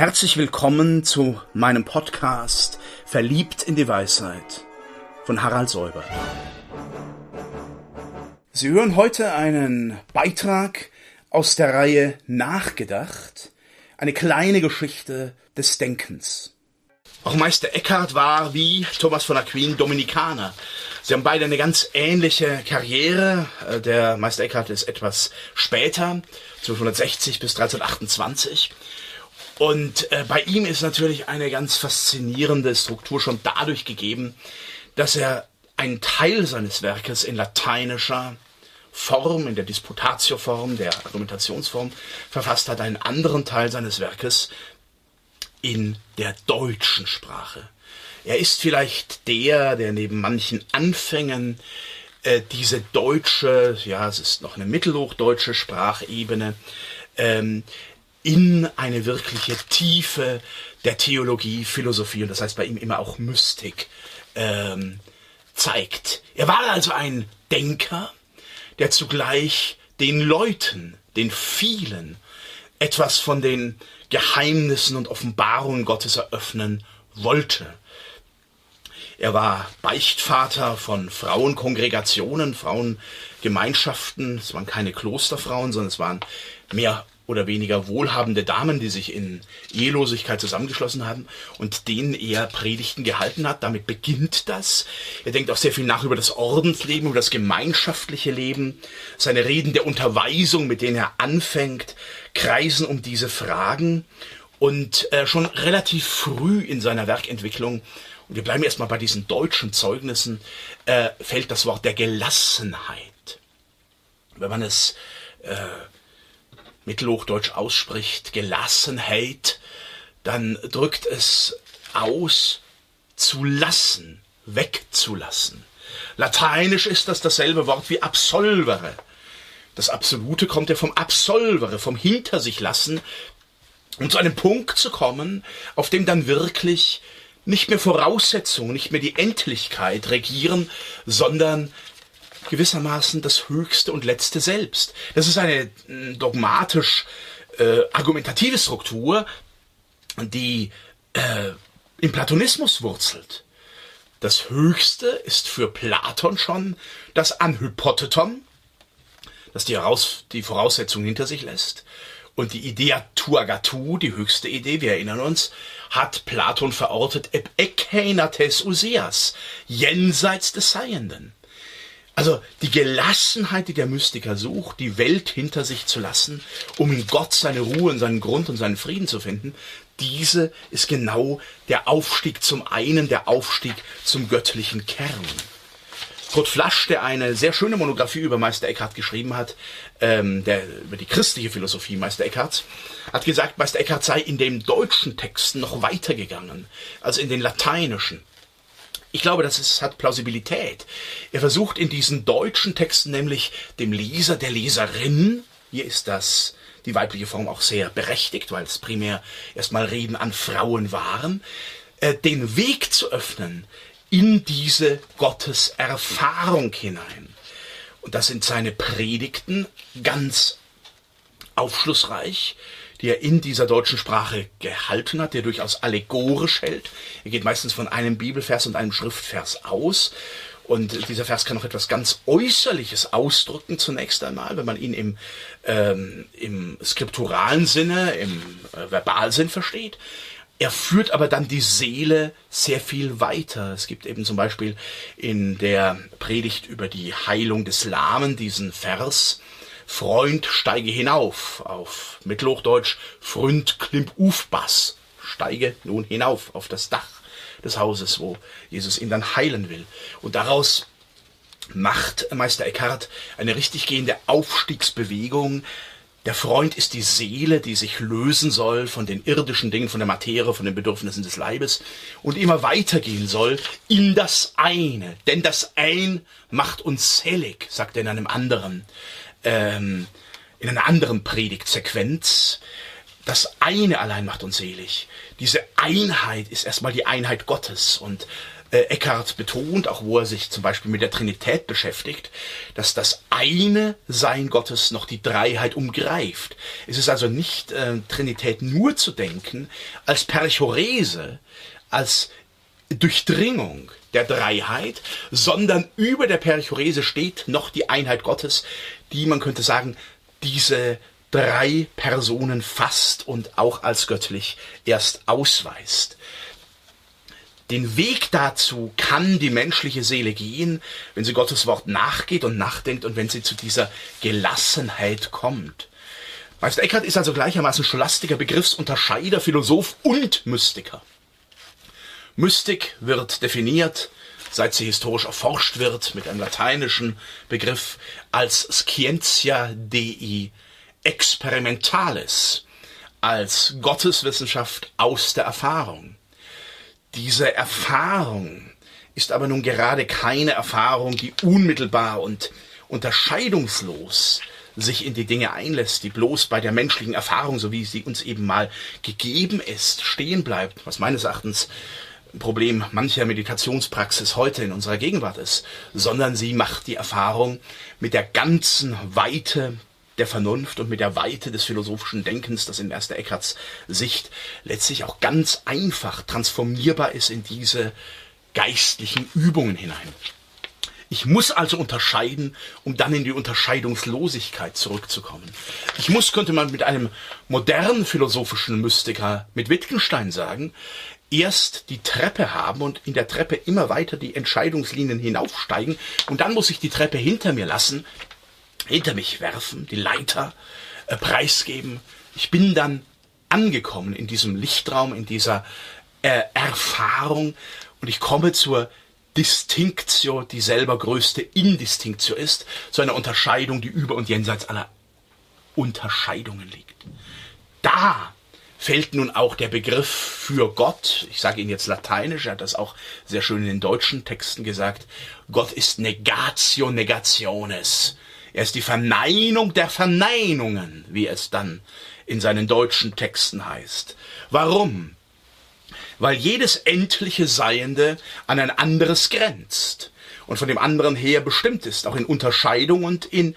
Herzlich willkommen zu meinem Podcast Verliebt in die Weisheit von Harald Säuber. Sie hören heute einen Beitrag aus der Reihe Nachgedacht, eine kleine Geschichte des Denkens. Auch Meister Eckhart war wie Thomas von Aquin Dominikaner. Sie haben beide eine ganz ähnliche Karriere. Der Meister Eckhart ist etwas später, 1260 bis 1328. Und äh, bei ihm ist natürlich eine ganz faszinierende Struktur schon dadurch gegeben, dass er einen Teil seines Werkes in lateinischer Form, in der Disputatio-Form, der Argumentationsform verfasst hat, einen anderen Teil seines Werkes in der deutschen Sprache. Er ist vielleicht der, der neben manchen Anfängen äh, diese deutsche, ja, es ist noch eine mittelhochdeutsche Sprachebene, ähm, in eine wirkliche Tiefe der Theologie, Philosophie und das heißt bei ihm immer auch Mystik ähm, zeigt. Er war also ein Denker, der zugleich den Leuten, den vielen, etwas von den Geheimnissen und Offenbarungen Gottes eröffnen wollte. Er war Beichtvater von Frauenkongregationen, Frauengemeinschaften. Es waren keine Klosterfrauen, sondern es waren mehr oder weniger wohlhabende Damen, die sich in Ehelosigkeit zusammengeschlossen haben und denen er Predigten gehalten hat. Damit beginnt das. Er denkt auch sehr viel nach über das Ordensleben, über das gemeinschaftliche Leben. Seine Reden der Unterweisung, mit denen er anfängt, kreisen um diese Fragen. Und äh, schon relativ früh in seiner Werkentwicklung, und wir bleiben erstmal bei diesen deutschen Zeugnissen, äh, fällt das Wort der Gelassenheit. Wenn man es äh, Mittelhochdeutsch ausspricht, Gelassenheit, dann drückt es aus, zu lassen, wegzulassen. Lateinisch ist das dasselbe Wort wie absolvere. Das Absolute kommt ja vom absolvere, vom hinter sich lassen, um zu einem Punkt zu kommen, auf dem dann wirklich nicht mehr Voraussetzungen, nicht mehr die Endlichkeit regieren, sondern gewissermaßen das höchste und letzte Selbst. Das ist eine hm, dogmatisch äh, argumentative Struktur, die äh, im Platonismus wurzelt. Das Höchste ist für Platon schon das Anhypotheton, das die, Heraus die Voraussetzung hinter sich lässt. Und die Idea tuagatu, die höchste Idee, wir erinnern uns, hat Platon verortet ekeinates useas, jenseits des Seienden. Also die Gelassenheit, die der Mystiker sucht, die Welt hinter sich zu lassen, um in Gott seine Ruhe und seinen Grund und seinen Frieden zu finden, diese ist genau der Aufstieg zum einen, der Aufstieg zum göttlichen Kern. Kurt Flasch, der eine sehr schöne Monographie über Meister Eckhart geschrieben hat, ähm, der, über die christliche Philosophie Meister Eckharts, hat gesagt, Meister Eckhart sei in den deutschen Texten noch weitergegangen als in den lateinischen. Ich glaube, das ist, hat Plausibilität. Er versucht in diesen deutschen Texten nämlich dem Leser, der Leserin, hier ist das die weibliche Form auch sehr berechtigt, weil es primär erstmal Reden an Frauen waren, äh, den Weg zu öffnen in diese Gotteserfahrung hinein. Und das sind seine Predigten ganz aufschlussreich die er in dieser deutschen Sprache gehalten hat, der durchaus allegorisch hält. Er geht meistens von einem Bibelvers und einem Schriftvers aus. Und dieser Vers kann auch etwas ganz Äußerliches ausdrücken zunächst einmal, wenn man ihn im, ähm, im skripturalen Sinne, im äh, Verbalsinn versteht. Er führt aber dann die Seele sehr viel weiter. Es gibt eben zum Beispiel in der Predigt über die Heilung des Lahmen diesen Vers, Freund, steige hinauf. Auf Mittelhochdeutsch, Freund, klimp uf Bass. Steige nun hinauf auf das Dach des Hauses, wo Jesus ihn dann heilen will. Und daraus macht Meister Eckhart eine richtig gehende Aufstiegsbewegung. Der Freund ist die Seele, die sich lösen soll von den irdischen Dingen, von der Materie, von den Bedürfnissen des Leibes und immer weitergehen soll in das eine. Denn das Ein macht uns selig, sagt er in einem anderen ähm, in einer anderen Predigtsequenz. Das eine allein macht uns selig. Diese Einheit ist erstmal die Einheit Gottes und äh, Eckhart betont, auch wo er sich zum Beispiel mit der Trinität beschäftigt, dass das eine Sein Gottes noch die Dreiheit umgreift. Es ist also nicht äh, Trinität nur zu denken als Perchorese, als Durchdringung der Dreiheit, sondern über der Perchorese steht noch die Einheit Gottes, die man könnte sagen, diese drei Personen fasst und auch als göttlich erst ausweist. Den Weg dazu kann die menschliche Seele gehen, wenn sie Gottes Wort nachgeht und nachdenkt und wenn sie zu dieser Gelassenheit kommt. Meister Eckhart ist also gleichermaßen Scholastiker, Begriffsunterscheider, Philosoph und Mystiker. Mystik wird definiert, seit sie historisch erforscht wird, mit einem lateinischen Begriff als Scientia Dei Experimentalis, als Gotteswissenschaft aus der Erfahrung. Diese Erfahrung ist aber nun gerade keine Erfahrung, die unmittelbar und unterscheidungslos sich in die Dinge einlässt, die bloß bei der menschlichen Erfahrung, so wie sie uns eben mal gegeben ist, stehen bleibt, was meines Erachtens Problem mancher Meditationspraxis heute in unserer Gegenwart ist, sondern sie macht die Erfahrung mit der ganzen Weite der Vernunft und mit der Weite des philosophischen Denkens, das in Erster Eckharts Sicht letztlich auch ganz einfach transformierbar ist in diese geistlichen Übungen hinein. Ich muss also unterscheiden, um dann in die Unterscheidungslosigkeit zurückzukommen. Ich muss, könnte man mit einem modernen philosophischen Mystiker, mit Wittgenstein sagen, erst die Treppe haben und in der Treppe immer weiter die Entscheidungslinien hinaufsteigen und dann muss ich die Treppe hinter mir lassen, hinter mich werfen, die Leiter äh, preisgeben. Ich bin dann angekommen in diesem Lichtraum, in dieser äh, Erfahrung und ich komme zur Distinktio, die selber größte Indistinktio ist, zu einer Unterscheidung, die über und jenseits aller Unterscheidungen liegt. Da fällt nun auch der Begriff für Gott, ich sage ihn jetzt lateinisch, er hat das auch sehr schön in den deutschen Texten gesagt, Gott ist Negatio Negationes. Er ist die Verneinung der Verneinungen, wie es dann in seinen deutschen Texten heißt. Warum? Weil jedes endliche Seiende an ein anderes grenzt und von dem anderen her bestimmt ist, auch in Unterscheidung und in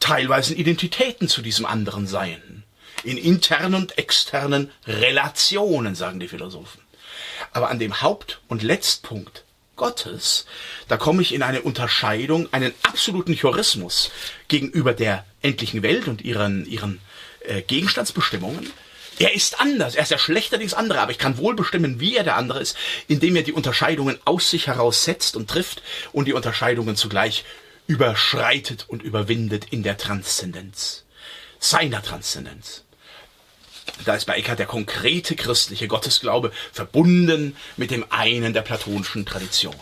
teilweise Identitäten zu diesem anderen Seienden. In internen und externen Relationen, sagen die Philosophen. Aber an dem Haupt- und Letztpunkt Gottes, da komme ich in eine Unterscheidung, einen absoluten Chorismus gegenüber der endlichen Welt und ihren, ihren äh, Gegenstandsbestimmungen. Er ist anders, er ist ja schlechterdings andere, aber ich kann wohl bestimmen, wie er der andere ist, indem er die Unterscheidungen aus sich heraus setzt und trifft und die Unterscheidungen zugleich überschreitet und überwindet in der Transzendenz, seiner Transzendenz. Da ist bei Eckhart der konkrete christliche Gottesglaube verbunden mit dem einen der platonischen Tradition.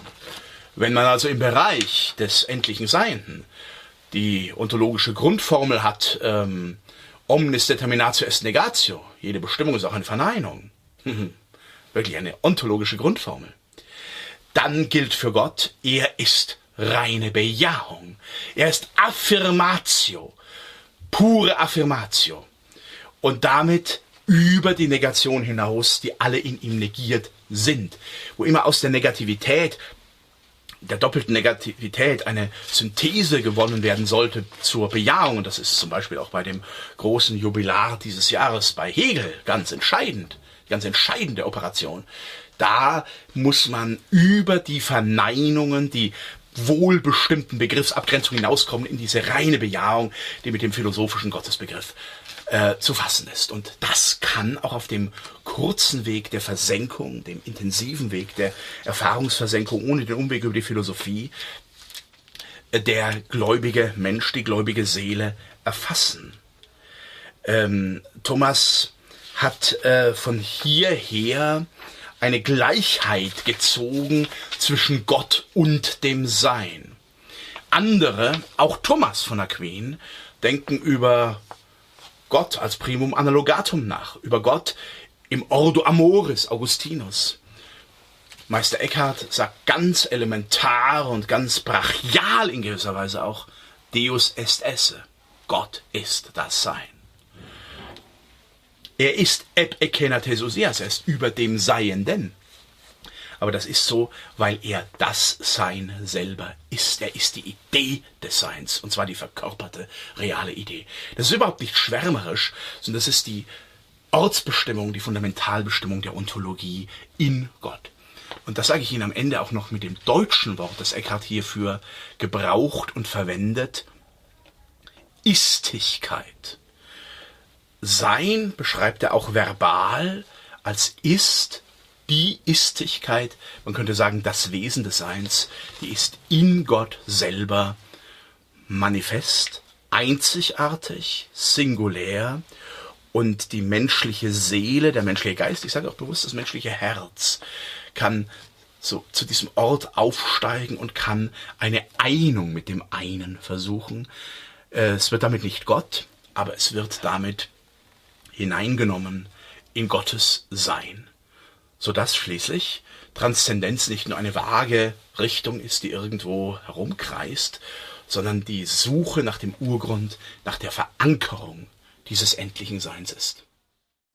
Wenn man also im Bereich des endlichen Seienden die ontologische Grundformel hat, ähm, omnis determinatio est negatio, jede Bestimmung ist auch eine Verneinung, wirklich eine ontologische Grundformel, dann gilt für Gott, er ist reine Bejahung, er ist Affirmatio, pure Affirmatio. Und damit über die Negation hinaus, die alle in ihm negiert sind. Wo immer aus der Negativität, der doppelten Negativität eine Synthese gewonnen werden sollte zur Bejahung, und das ist zum Beispiel auch bei dem großen Jubilar dieses Jahres bei Hegel ganz entscheidend, ganz entscheidende Operation. Da muss man über die Verneinungen, die wohlbestimmten Begriffsabgrenzungen hinauskommen in diese reine Bejahung, die mit dem philosophischen Gottesbegriff äh, zu fassen ist. Und das kann auch auf dem kurzen Weg der Versenkung, dem intensiven Weg der Erfahrungsversenkung ohne den Umweg über die Philosophie, äh, der gläubige Mensch, die gläubige Seele erfassen. Ähm, Thomas hat äh, von hierher eine Gleichheit gezogen zwischen Gott und dem Sein. Andere, auch Thomas von Aquin, denken über Gott als Primum Analogatum nach, über Gott im Ordo Amoris Augustinus. Meister Eckhart sagt ganz elementar und ganz brachial in gewisser Weise auch, Deus est esse. Gott ist das Sein. Er ist eb ekenates er ist über dem Seienden. aber das ist so, weil er das Sein selber ist. Er ist die Idee des Seins, und zwar die verkörperte, reale Idee. Das ist überhaupt nicht schwärmerisch, sondern das ist die Ortsbestimmung, die Fundamentalbestimmung der Ontologie in Gott. Und das sage ich Ihnen am Ende auch noch mit dem deutschen Wort, das Eckhart hierfür gebraucht und verwendet. Istigkeit. Sein beschreibt er auch verbal als ist die Istigkeit, man könnte sagen das Wesen des Seins, die ist in Gott selber manifest, einzigartig, singulär und die menschliche Seele, der menschliche Geist, ich sage auch bewusst das menschliche Herz, kann so zu diesem Ort aufsteigen und kann eine Einung mit dem einen versuchen. Äh, es wird damit nicht Gott, aber es wird damit hineingenommen in Gottes Sein, sodass schließlich Transzendenz nicht nur eine vage Richtung ist, die irgendwo herumkreist, sondern die Suche nach dem Urgrund, nach der Verankerung dieses endlichen Seins ist.